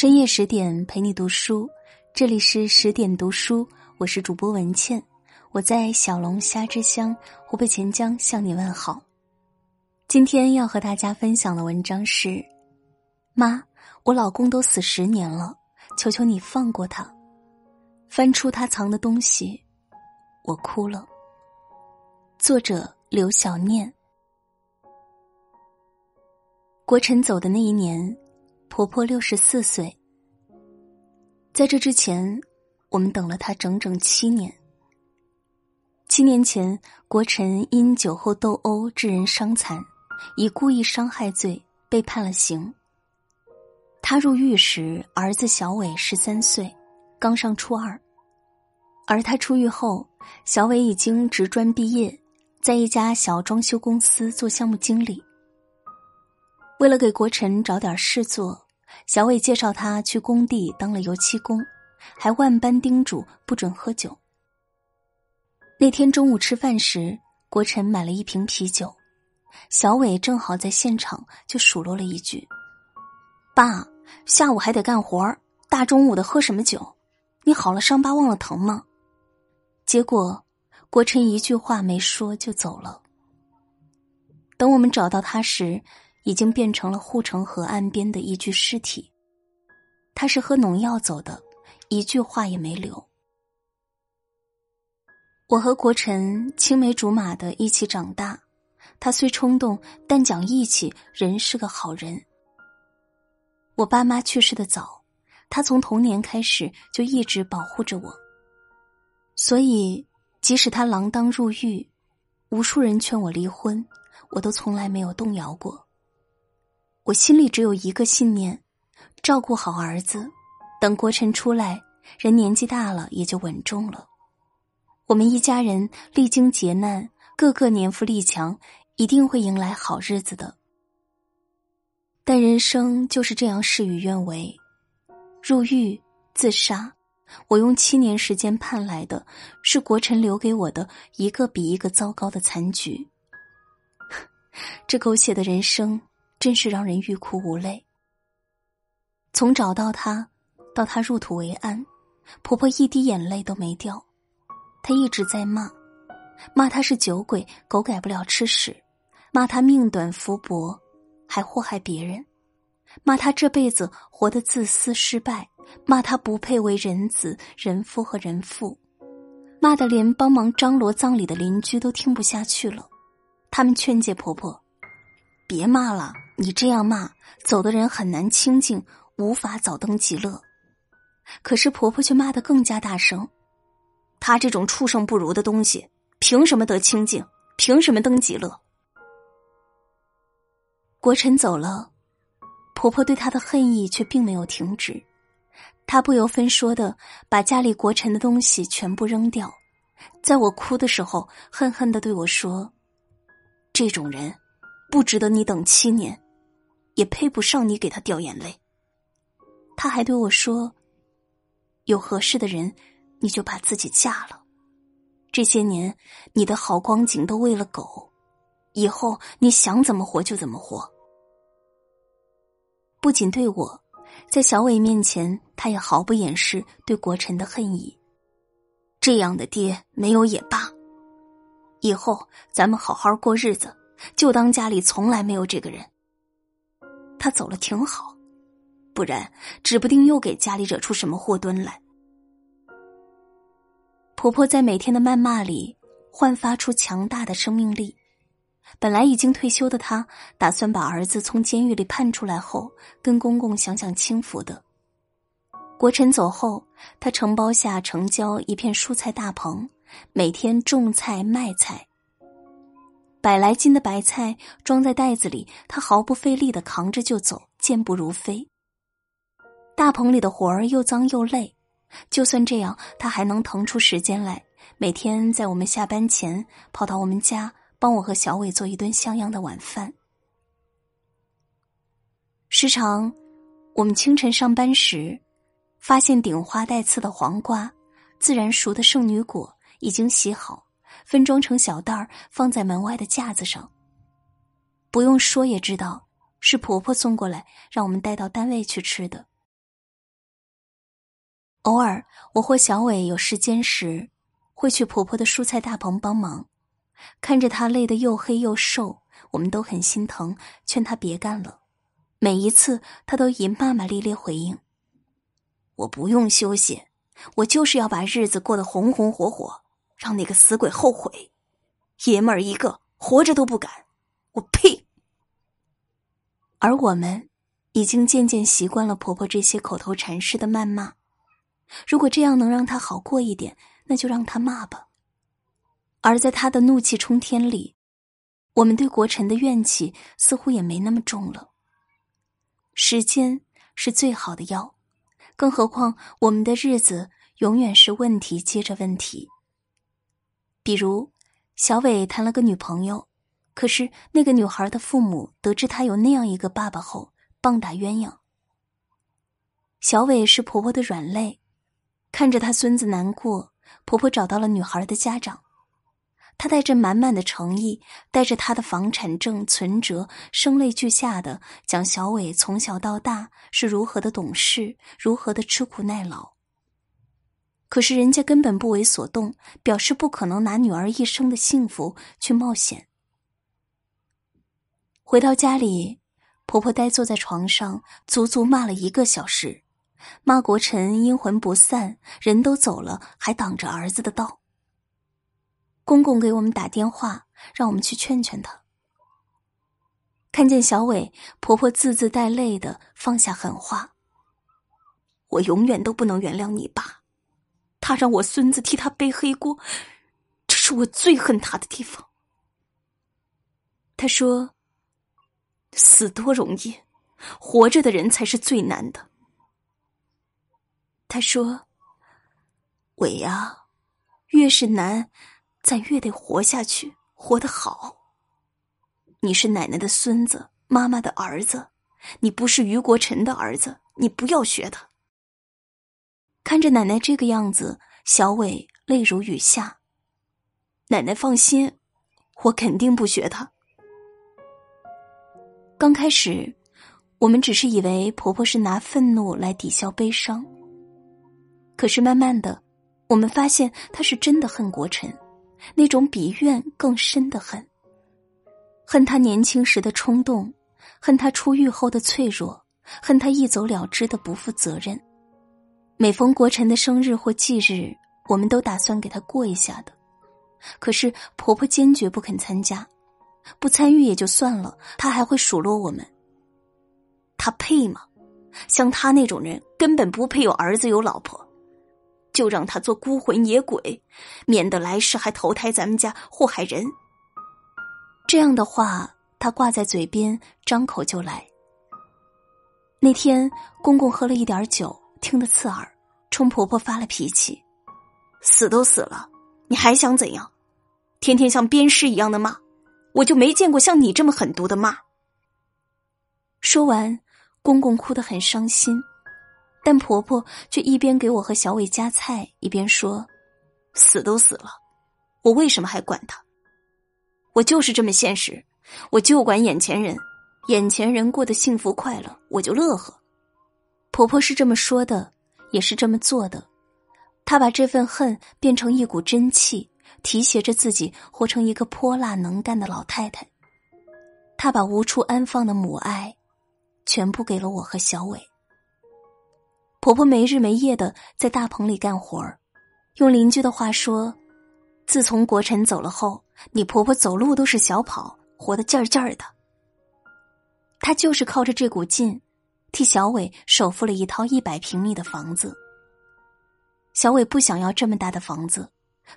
深夜十点陪你读书，这里是十点读书，我是主播文倩，我在小龙虾之乡湖北潜江向你问好。今天要和大家分享的文章是：妈，我老公都死十年了，求求你放过他。翻出他藏的东西，我哭了。作者刘小念。国臣走的那一年。婆婆六十四岁，在这之前，我们等了她整整七年。七年前，国臣因酒后斗殴致人伤残，以故意伤害罪被判了刑。他入狱时，儿子小伟十三岁，刚上初二；而他出狱后，小伟已经职专毕业，在一家小装修公司做项目经理。为了给国臣找点事做，小伟介绍他去工地当了油漆工，还万般叮嘱不准喝酒。那天中午吃饭时，国臣买了一瓶啤酒，小伟正好在现场，就数落了一句：“爸，下午还得干活大中午的喝什么酒？你好了伤疤忘了疼吗？”结果，国臣一句话没说就走了。等我们找到他时。已经变成了护城河岸边的一具尸体。他是喝农药走的，一句话也没留。我和国臣青梅竹马的一起长大，他虽冲动，但讲义气，人是个好人。我爸妈去世的早，他从童年开始就一直保护着我。所以，即使他锒铛入狱，无数人劝我离婚，我都从来没有动摇过。我心里只有一个信念：照顾好儿子，等国臣出来，人年纪大了也就稳重了。我们一家人历经劫难，个个年富力强，一定会迎来好日子的。但人生就是这样事与愿违，入狱自杀，我用七年时间盼来的，是国臣留给我的一个比一个糟糕的残局。这狗血的人生。真是让人欲哭无泪。从找到他，到他入土为安，婆婆一滴眼泪都没掉。她一直在骂，骂他是酒鬼，狗改不了吃屎；骂他命短福薄，还祸害别人；骂他这辈子活得自私失败；骂他不配为人子、人夫和人父；骂的连帮忙张罗葬礼的邻居都听不下去了。他们劝诫婆婆：“别骂了。”你这样骂，走的人很难清静，无法早登极乐。可是婆婆却骂得更加大声：“他这种畜生不如的东西，凭什么得清静？凭什么登极乐？”国臣走了，婆婆对他的恨意却并没有停止。她不由分说的把家里国臣的东西全部扔掉，在我哭的时候，恨恨的对我说：“这种人，不值得你等七年。”也配不上你给他掉眼泪。他还对我说：“有合适的人，你就把自己嫁了。这些年你的好光景都喂了狗，以后你想怎么活就怎么活。”不仅对我，在小伟面前，他也毫不掩饰对国臣的恨意。这样的爹没有也罢，以后咱们好好过日子，就当家里从来没有这个人。他走了挺好，不然指不定又给家里惹出什么祸端来。婆婆在每天的谩骂里焕发出强大的生命力。本来已经退休的她，打算把儿子从监狱里判出来后，跟公公享享清福的。国臣走后，他承包下城郊一片蔬菜大棚，每天种菜卖菜。百来斤的白菜装在袋子里，他毫不费力的扛着就走，健步如飞。大棚里的活儿又脏又累，就算这样，他还能腾出时间来，每天在我们下班前跑到我们家，帮我和小伟做一顿像样的晚饭。时常，我们清晨上班时，发现顶花带刺的黄瓜、自然熟的圣女果已经洗好。分装成小袋儿，放在门外的架子上。不用说也知道，是婆婆送过来，让我们带到单位去吃的。偶尔，我或小伟有时间时，会去婆婆的蔬菜大棚帮忙。看着她累得又黑又瘦，我们都很心疼，劝她别干了。每一次，她都以骂骂咧咧回应：“我不用休息，我就是要把日子过得红红火火，让那个死鬼后悔。爷们儿一个，活着都不敢。我呸！”而我们已经渐渐习惯了婆婆这些口头禅式的谩骂。如果这样能让她好过一点，那就让她骂吧。而在她的怒气冲天里，我们对国臣的怨气似乎也没那么重了。时间是最好的药，更何况我们的日子永远是问题接着问题。比如，小伟谈了个女朋友，可是那个女孩的父母得知他有那样一个爸爸后，棒打鸳鸯。小伟是婆婆的软肋。看着他孙子难过，婆婆找到了女孩的家长，她带着满满的诚意，带着她的房产证、存折，声泪俱下的讲小伟从小到大是如何的懂事，如何的吃苦耐劳。可是人家根本不为所动，表示不可能拿女儿一生的幸福去冒险。回到家里，婆婆呆坐在床上，足足骂了一个小时。骂国臣阴魂不散，人都走了还挡着儿子的道。公公给我们打电话，让我们去劝劝他。看见小伟，婆婆字字带泪的放下狠话：“我永远都不能原谅你爸，他让我孙子替他背黑锅，这是我最恨他的地方。”他说：“死多容易，活着的人才是最难的。”他说：“伟呀，越是难，咱越得活下去，活得好。你是奶奶的孙子，妈妈的儿子，你不是于国臣的儿子，你不要学他。”看着奶奶这个样子，小伟泪如雨下。奶奶放心，我肯定不学他。刚开始，我们只是以为婆婆是拿愤怒来抵消悲伤。可是慢慢的，我们发现她是真的恨国臣，那种比怨更深的恨。恨他年轻时的冲动，恨他出狱后的脆弱，恨他一走了之的不负责任。每逢国臣的生日或忌日，我们都打算给他过一下的。可是婆婆坚决不肯参加，不参与也就算了，她还会数落我们。他配吗？像他那种人，根本不配有儿子有老婆。就让他做孤魂野鬼，免得来世还投胎咱们家祸害人。这样的话，他挂在嘴边，张口就来。那天公公喝了一点酒，听得刺耳，冲婆婆发了脾气：“死都死了，你还想怎样？天天像鞭尸一样的骂，我就没见过像你这么狠毒的骂。”说完，公公哭得很伤心。但婆婆却一边给我和小伟夹菜，一边说：“死都死了，我为什么还管他？我就是这么现实，我就管眼前人，眼前人过得幸福快乐，我就乐呵。”婆婆是这么说的，也是这么做的。她把这份恨变成一股真气，提携着自己活成一个泼辣能干的老太太。她把无处安放的母爱，全部给了我和小伟。婆婆没日没夜的在大棚里干活儿，用邻居的话说，自从国臣走了后，你婆婆走路都是小跑，活得劲儿劲儿的。她就是靠着这股劲，替小伟首付了一套一百平米的房子。小伟不想要这么大的房子，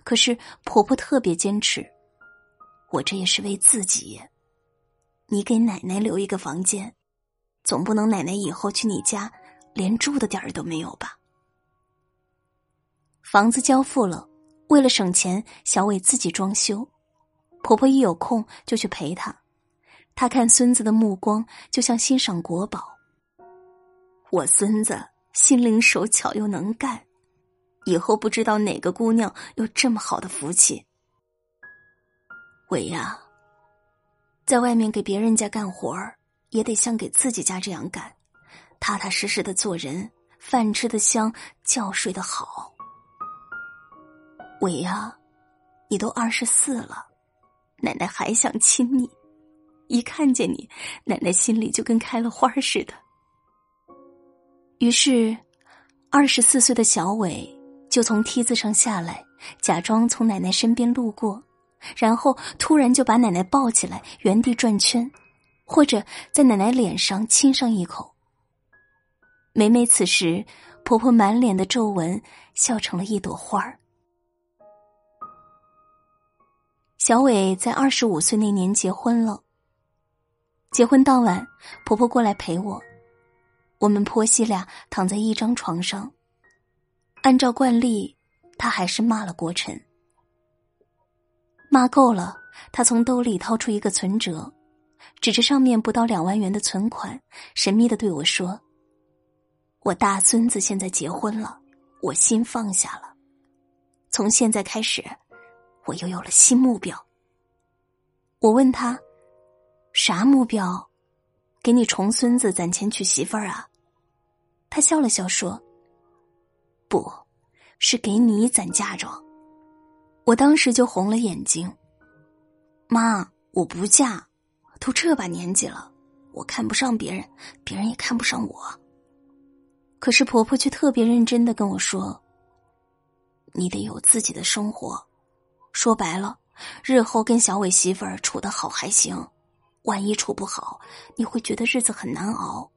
可是婆婆特别坚持，我这也是为自己。你给奶奶留一个房间，总不能奶奶以后去你家。连住的点儿都没有吧？房子交付了，为了省钱，小伟自己装修。婆婆一有空就去陪他，他看孙子的目光就像欣赏国宝。我孙子心灵手巧又能干，以后不知道哪个姑娘有这么好的福气。伟呀，在外面给别人家干活，也得像给自己家这样干。踏踏实实的做人，饭吃的香，觉睡得好。伟呀，你都二十四了，奶奶还想亲你。一看见你，奶奶心里就跟开了花似的。于是，二十四岁的小伟就从梯子上下来，假装从奶奶身边路过，然后突然就把奶奶抱起来，原地转圈，或者在奶奶脸上亲上一口。每每此时，婆婆满脸的皱纹，笑成了一朵花儿。小伟在二十五岁那年结婚了。结婚当晚，婆婆过来陪我，我们婆媳俩躺在一张床上。按照惯例，他还是骂了国臣。骂够了，他从兜里掏出一个存折，指着上面不到两万元的存款，神秘的对我说：“我大孙子现在结婚了，我心放下了。从现在开始，我又有了新目标。”我问他。啥目标？给你重孙子攒钱娶媳妇儿啊？他笑了笑说：“不，是给你攒嫁妆。”我当时就红了眼睛。妈，我不嫁，都这把年纪了，我看不上别人，别人也看不上我。可是婆婆却特别认真的跟我说：“你得有自己的生活，说白了，日后跟小伟媳妇儿处的好还行。”万一处不好，你会觉得日子很难熬。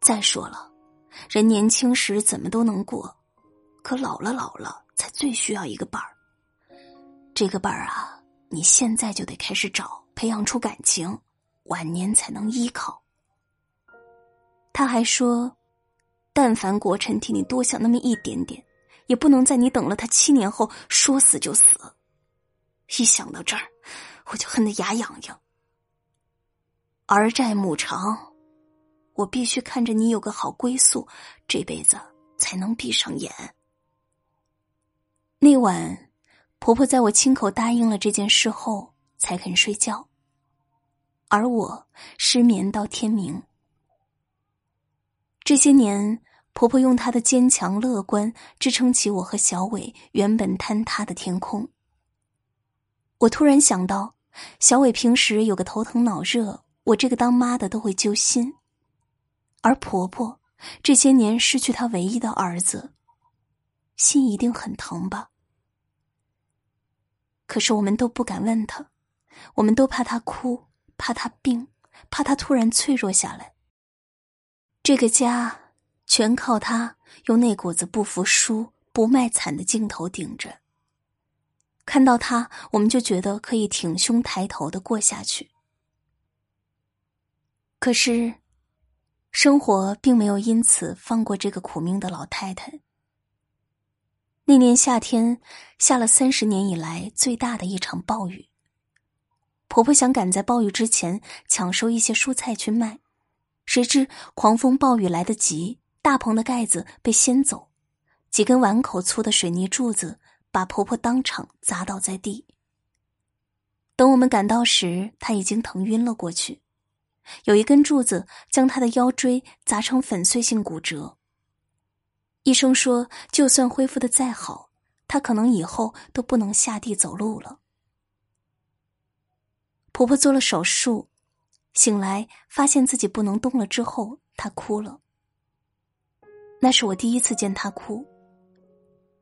再说了，人年轻时怎么都能过，可老了老了才最需要一个伴儿。这个伴儿啊，你现在就得开始找，培养出感情，晚年才能依靠。他还说，但凡国臣替你多想那么一点点，也不能在你等了他七年后说死就死。一想到这儿，我就恨得牙痒痒。儿债母偿，我必须看着你有个好归宿，这辈子才能闭上眼。那晚，婆婆在我亲口答应了这件事后才肯睡觉，而我失眠到天明。这些年，婆婆用她的坚强乐观支撑起我和小伟原本坍塌的天空。我突然想到，小伟平时有个头疼脑热。我这个当妈的都会揪心，而婆婆这些年失去她唯一的儿子，心一定很疼吧？可是我们都不敢问她，我们都怕她哭，怕她病，怕她突然脆弱下来。这个家全靠她用那股子不服输、不卖惨的劲头顶着。看到她，我们就觉得可以挺胸抬头的过下去。可是，生活并没有因此放过这个苦命的老太太。那年夏天下了三十年以来最大的一场暴雨。婆婆想赶在暴雨之前抢收一些蔬菜去卖，谁知狂风暴雨来得急，大棚的盖子被掀走，几根碗口粗的水泥柱子把婆婆当场砸倒在地。等我们赶到时，她已经疼晕了过去。有一根柱子将他的腰椎砸成粉碎性骨折。医生说，就算恢复的再好，他可能以后都不能下地走路了。婆婆做了手术，醒来发现自己不能动了之后，她哭了。那是我第一次见她哭。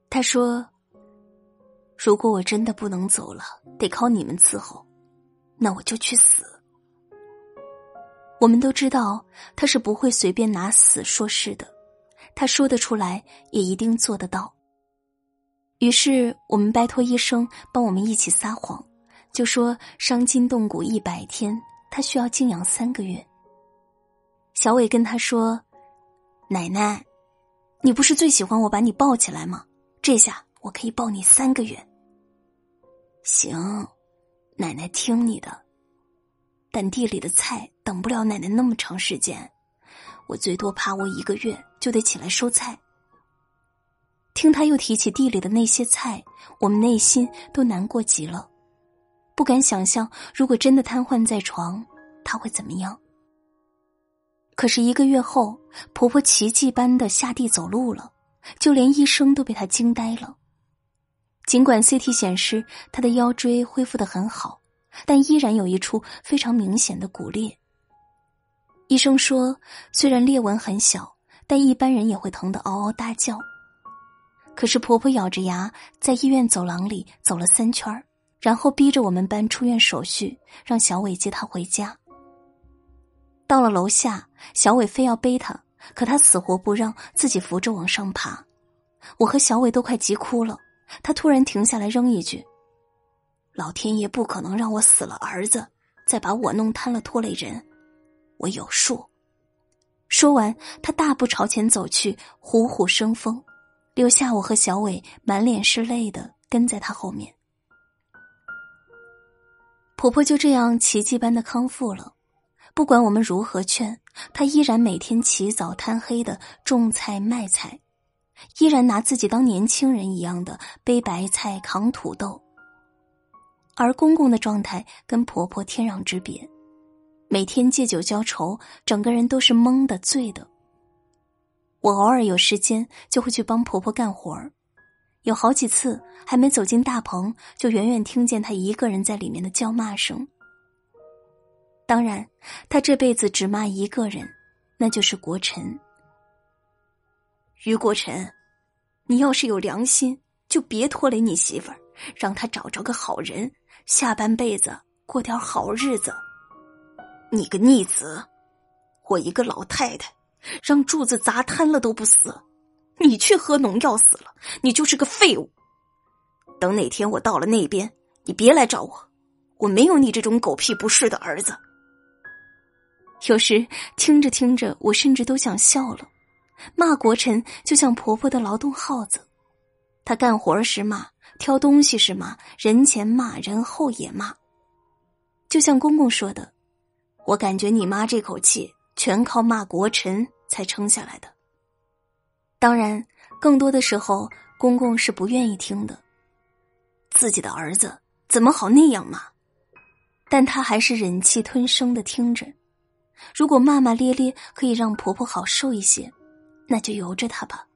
她说：“如果我真的不能走了，得靠你们伺候，那我就去死。”我们都知道他是不会随便拿死说事的，他说得出来，也一定做得到。于是我们拜托医生帮我们一起撒谎，就说伤筋动骨一百天，他需要静养三个月。小伟跟他说：“奶奶，你不是最喜欢我把你抱起来吗？这下我可以抱你三个月。”行，奶奶听你的。但地里的菜等不了奶奶那么长时间，我最多怕我一个月就得起来收菜。听他又提起地里的那些菜，我们内心都难过极了，不敢想象如果真的瘫痪在床，他会怎么样。可是一个月后，婆婆奇迹般的下地走路了，就连医生都被她惊呆了。尽管 CT 显示她的腰椎恢复的很好，但依然有一处非常明显的骨裂。医生说，虽然裂纹很小，但一般人也会疼得嗷嗷大叫。可是婆婆咬着牙在医院走廊里走了三圈然后逼着我们办出院手续，让小伟接她回家。到了楼下，小伟非要背她，可她死活不让，自己扶着往上爬。我和小伟都快急哭了。他突然停下来，扔一句：“老天爷不可能让我死了儿子，再把我弄瘫了拖累人，我有数。”说完，他大步朝前走去，虎虎生风，留下我和小伟满脸是泪的跟在他后面。婆婆就这样奇迹般的康复了。不管我们如何劝，她依然每天起早贪黑的种菜卖菜，依然拿自己当年轻人一样的背白菜扛土豆。而公公的状态跟婆婆天壤之别，每天借酒浇愁，整个人都是懵的醉的。我偶尔有时间就会去帮婆婆干活儿，有好几次还没走进大棚，就远远听见她一个人在里面的叫骂声。当然，他这辈子只骂一个人，那就是国臣。于国臣，你要是有良心，就别拖累你媳妇儿，让她找着个好人，下半辈子过点好日子。你个逆子，我一个老太太，让柱子砸瘫了都不死，你去喝农药死了，你就是个废物。等哪天我到了那边，你别来找我，我没有你这种狗屁不是的儿子。有时听着听着，我甚至都想笑了。骂国臣就像婆婆的劳动号子，他干活时骂，挑东西是骂，人前骂，人后也骂。就像公公说的，我感觉你妈这口气全靠骂国臣才撑下来的。当然，更多的时候，公公是不愿意听的。自己的儿子怎么好那样骂？但他还是忍气吞声的听着。如果骂骂咧咧可以让婆婆好受一些，那就由着她吧。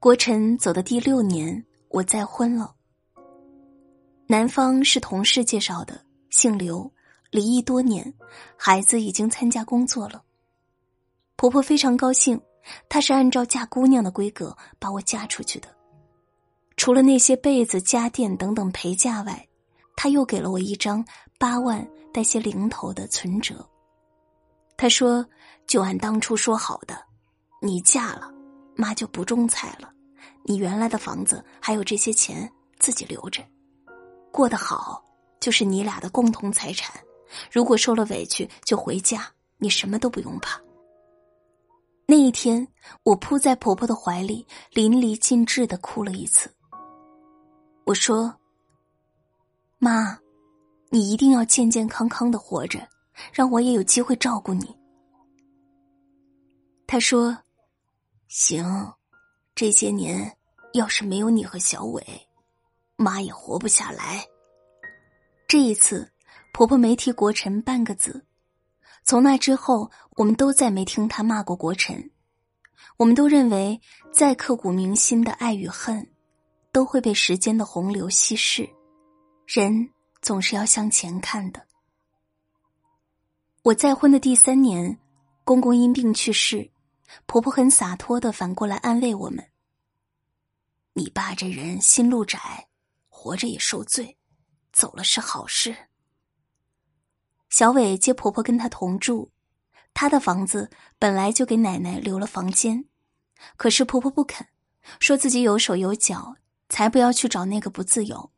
国臣走的第六年，我再婚了。男方是同事介绍的，姓刘，离异多年，孩子已经参加工作了。婆婆非常高兴，她是按照嫁姑娘的规格把我嫁出去的。除了那些被子、家电等等陪嫁外，她又给了我一张八万。带些零头的存折，他说：“就按当初说好的，你嫁了，妈就不种菜了。你原来的房子还有这些钱，自己留着，过得好就是你俩的共同财产。如果受了委屈，就回家，你什么都不用怕。”那一天，我扑在婆婆的怀里，淋漓尽致的哭了一次。我说：“妈。”你一定要健健康康的活着，让我也有机会照顾你。她说：“行，这些年要是没有你和小伟，妈也活不下来。”这一次，婆婆没提国臣半个字。从那之后，我们都再没听她骂过国臣。我们都认为，再刻骨铭心的爱与恨，都会被时间的洪流稀释。人。总是要向前看的。我再婚的第三年，公公因病去世，婆婆很洒脱的反过来安慰我们：“你爸这人心路窄，活着也受罪，走了是好事。”小伟接婆婆跟他同住，他的房子本来就给奶奶留了房间，可是婆婆不肯，说自己有手有脚，才不要去找那个不自由。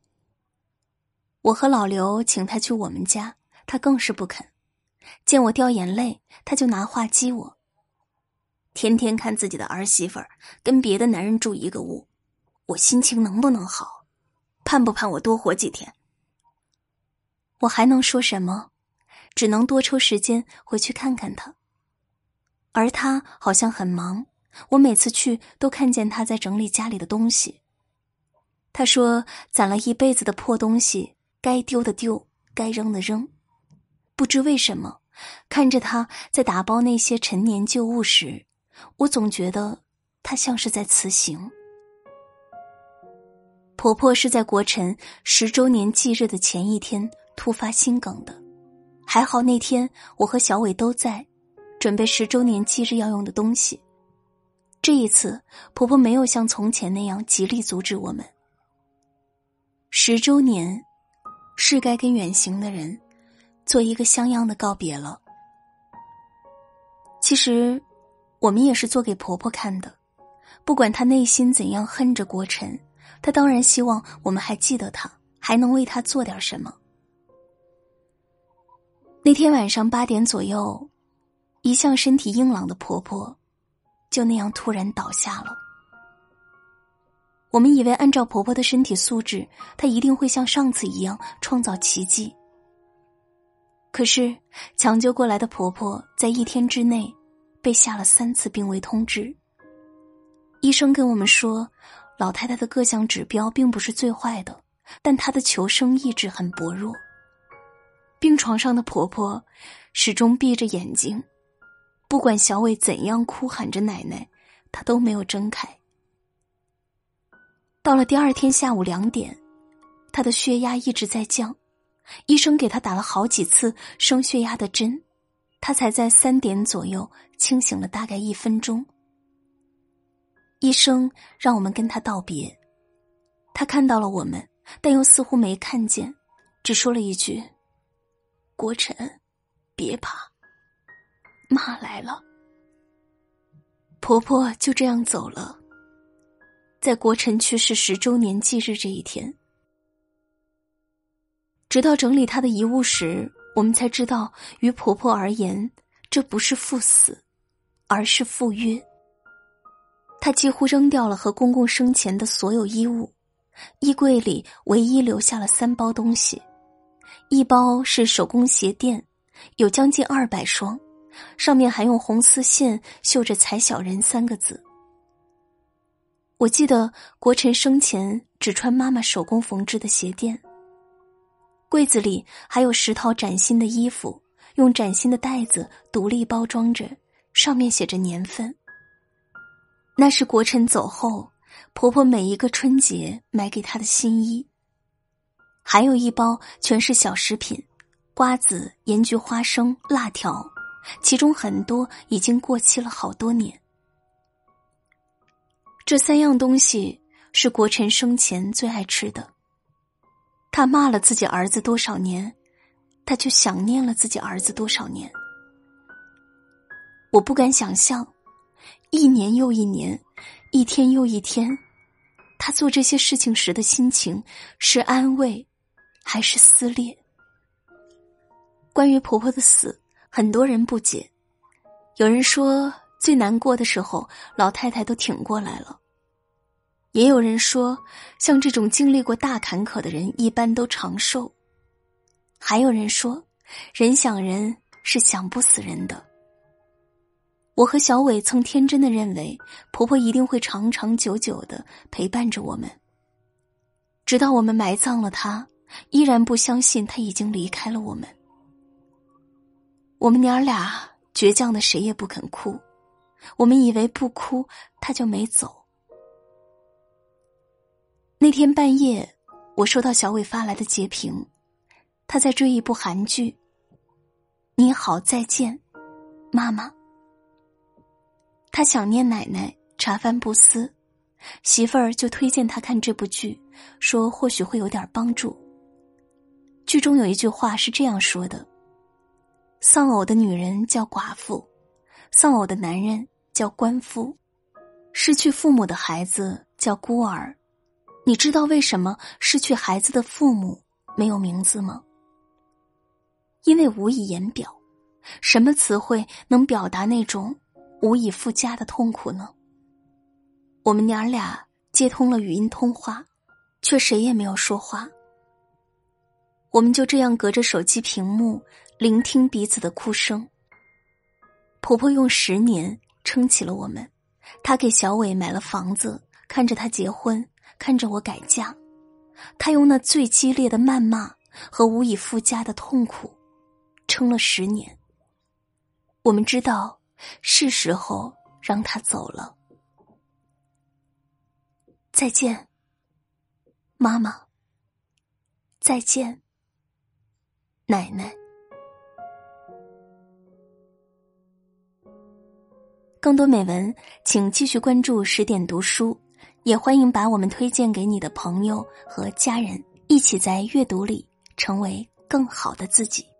我和老刘请他去我们家，他更是不肯。见我掉眼泪，他就拿话激我。天天看自己的儿媳妇儿跟别的男人住一个屋，我心情能不能好？盼不盼我多活几天？我还能说什么？只能多抽时间回去看看他。而他好像很忙，我每次去都看见他在整理家里的东西。他说攒了一辈子的破东西。该丢的丢，该扔的扔。不知为什么，看着她在打包那些陈年旧物时，我总觉得她像是在辞行。婆婆是在国臣十周年忌日的前一天突发心梗的，还好那天我和小伟都在，准备十周年忌日要用的东西。这一次，婆婆没有像从前那样极力阻止我们。十周年，是该跟远行的人做一个像样的告别了。其实，我们也是做给婆婆看的，不管她内心怎样恨着国臣。她当然希望我们还记得她，还能为她做点什么。那天晚上八点左右，一向身体硬朗的婆婆就那样突然倒下了。我们以为按照婆婆的身体素质，她一定会像上次一样创造奇迹。可是抢救过来的婆婆在一天之内被下了三次病危通知。医生跟我们说。老太太的各项指标并不是最坏的，但她的求生意志很薄弱。病床上的婆婆始终闭着眼睛，不管小伟怎样哭喊着奶奶，她都没有睁开。到了第二天下午两点，她的血压一直在降，医生给她打了好几次升血压的针，她才在三点左右清醒了大概一分钟。医生让我们跟他道别，他看到了我们，但又似乎没看见，只说了一句：“国臣，别怕，妈来了。”婆婆就这样走了。在国臣去世十周年忌日这一天，直到整理他的遗物时，我们才知道，于婆婆而言，这不是赴死，而是赴约。他几乎扔掉了和公公生前的所有衣物，衣柜里唯一留下了三包东西，一包是手工鞋垫，有将近二百双，上面还用红丝线绣着“踩小人”三个字。我记得国臣生前只穿妈妈手工缝制的鞋垫。柜子里还有十套崭新的衣服，用崭新的袋子独立包装着，上面写着年份。那是国臣走后，婆婆每一个春节买给她的新衣。还有一包全是小食品，瓜子、盐焗花生、辣条，其中很多已经过期了好多年。这三样东西是国臣生前最爱吃的。他骂了自己儿子多少年，他就想念了自己儿子多少年。我不敢想象。一年又一年，一天又一天，他做这些事情时的心情是安慰，还是撕裂？关于婆婆的死，很多人不解。有人说，最难过的时候，老太太都挺过来了；也有人说，像这种经历过大坎坷的人，一般都长寿；还有人说，人想人是想不死人的。我和小伟曾天真的认为，婆婆一定会长长久久的陪伴着我们，直到我们埋葬了她，依然不相信她已经离开了我们。我们娘俩倔强的谁也不肯哭，我们以为不哭她就没走。那天半夜，我收到小伟发来的截屏，他在追一部韩剧。你好，再见，妈妈。他想念奶奶，茶饭不思，媳妇儿就推荐他看这部剧，说或许会有点帮助。剧中有一句话是这样说的：“丧偶的女人叫寡妇，丧偶的男人叫官夫，失去父母的孩子叫孤儿。你知道为什么失去孩子的父母没有名字吗？因为无以言表，什么词汇能表达那种？”无以复加的痛苦呢？我们娘俩接通了语音通话，却谁也没有说话。我们就这样隔着手机屏幕聆听彼此的哭声。婆婆用十年撑起了我们，她给小伟买了房子，看着他结婚，看着我改嫁，她用那最激烈的谩骂和无以复加的痛苦，撑了十年，我们知道是时候让他走了。再见，妈妈。再见，奶奶。更多美文，请继续关注十点读书，也欢迎把我们推荐给你的朋友和家人，一起在阅读里成为更好的自己。